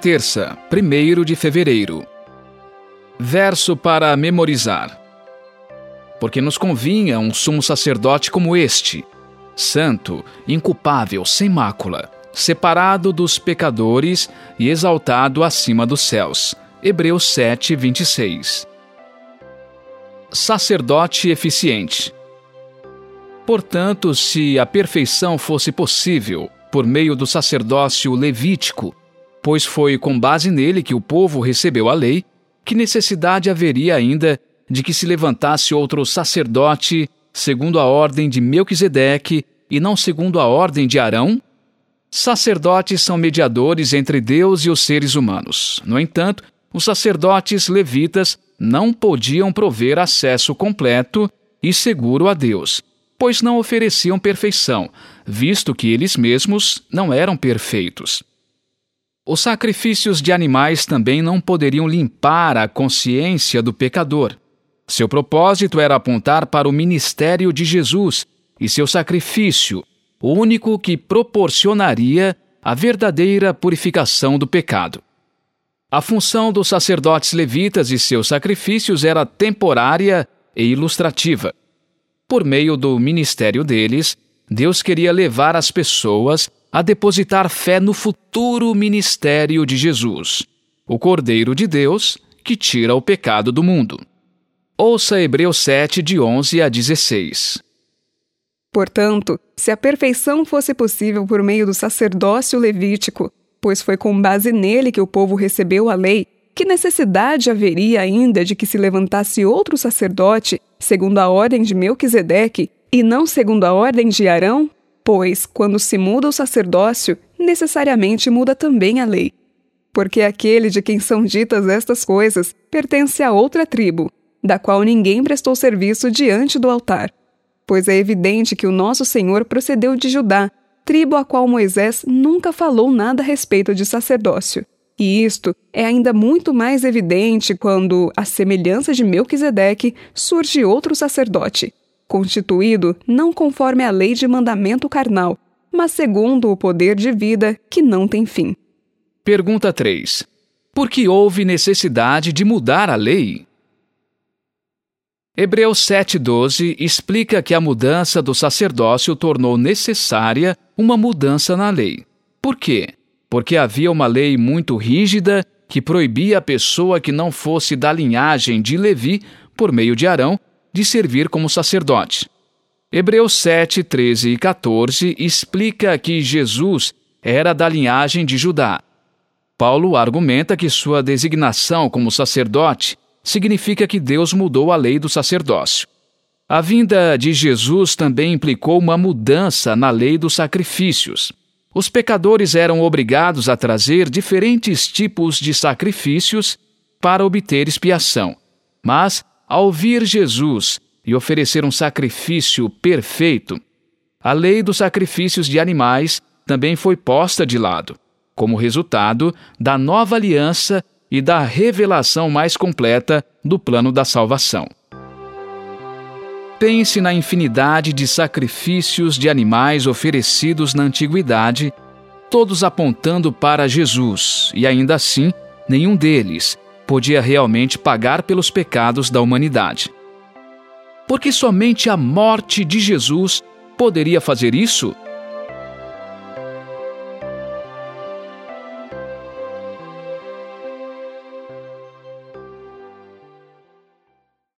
Terça, 1 de fevereiro. Verso para memorizar. Porque nos convinha um sumo sacerdote como este, santo, inculpável, sem mácula, separado dos pecadores e exaltado acima dos céus. Hebreus 7, 26. Sacerdote eficiente. Portanto, se a perfeição fosse possível por meio do sacerdócio levítico, pois foi com base nele que o povo recebeu a lei, que necessidade haveria ainda de que se levantasse outro sacerdote segundo a ordem de Melquisedeque e não segundo a ordem de Arão? Sacerdotes são mediadores entre Deus e os seres humanos. No entanto, os sacerdotes levitas não podiam prover acesso completo e seguro a Deus, pois não ofereciam perfeição, visto que eles mesmos não eram perfeitos. Os sacrifícios de animais também não poderiam limpar a consciência do pecador. Seu propósito era apontar para o ministério de Jesus e seu sacrifício, o único que proporcionaria a verdadeira purificação do pecado. A função dos sacerdotes levitas e seus sacrifícios era temporária e ilustrativa. Por meio do ministério deles, Deus queria levar as pessoas a depositar fé no futuro ministério de Jesus, o Cordeiro de Deus que tira o pecado do mundo. Ouça Hebreus 7, de 11 a 16. Portanto, se a perfeição fosse possível por meio do sacerdócio levítico, pois foi com base nele que o povo recebeu a lei, que necessidade haveria ainda de que se levantasse outro sacerdote, segundo a ordem de Melquisedeque, e não segundo a ordem de Arão? Pois, quando se muda o sacerdócio, necessariamente muda também a lei. Porque aquele de quem são ditas estas coisas pertence a outra tribo, da qual ninguém prestou serviço diante do altar. Pois é evidente que o nosso Senhor procedeu de Judá, tribo a qual Moisés nunca falou nada a respeito de sacerdócio. E isto é ainda muito mais evidente quando, à semelhança de Melquisedeque, surge outro sacerdote, constituído não conforme a lei de mandamento carnal, mas segundo o poder de vida que não tem fim. Pergunta 3. Por que houve necessidade de mudar a lei? Hebreus 7,12 explica que a mudança do sacerdócio tornou necessária uma mudança na lei. Por quê? Porque havia uma lei muito rígida que proibia a pessoa que não fosse da linhagem de Levi, por meio de Arão, de servir como sacerdote. Hebreus 7, 13 e 14 explica que Jesus era da linhagem de Judá. Paulo argumenta que sua designação como sacerdote significa que Deus mudou a lei do sacerdócio. A vinda de Jesus também implicou uma mudança na lei dos sacrifícios. Os pecadores eram obrigados a trazer diferentes tipos de sacrifícios para obter expiação. Mas ao vir Jesus e oferecer um sacrifício perfeito, a lei dos sacrifícios de animais também foi posta de lado, como resultado da nova aliança e da revelação mais completa do plano da salvação. Pense na infinidade de sacrifícios de animais oferecidos na antiguidade, todos apontando para Jesus, e ainda assim, nenhum deles podia realmente pagar pelos pecados da humanidade. Porque somente a morte de Jesus poderia fazer isso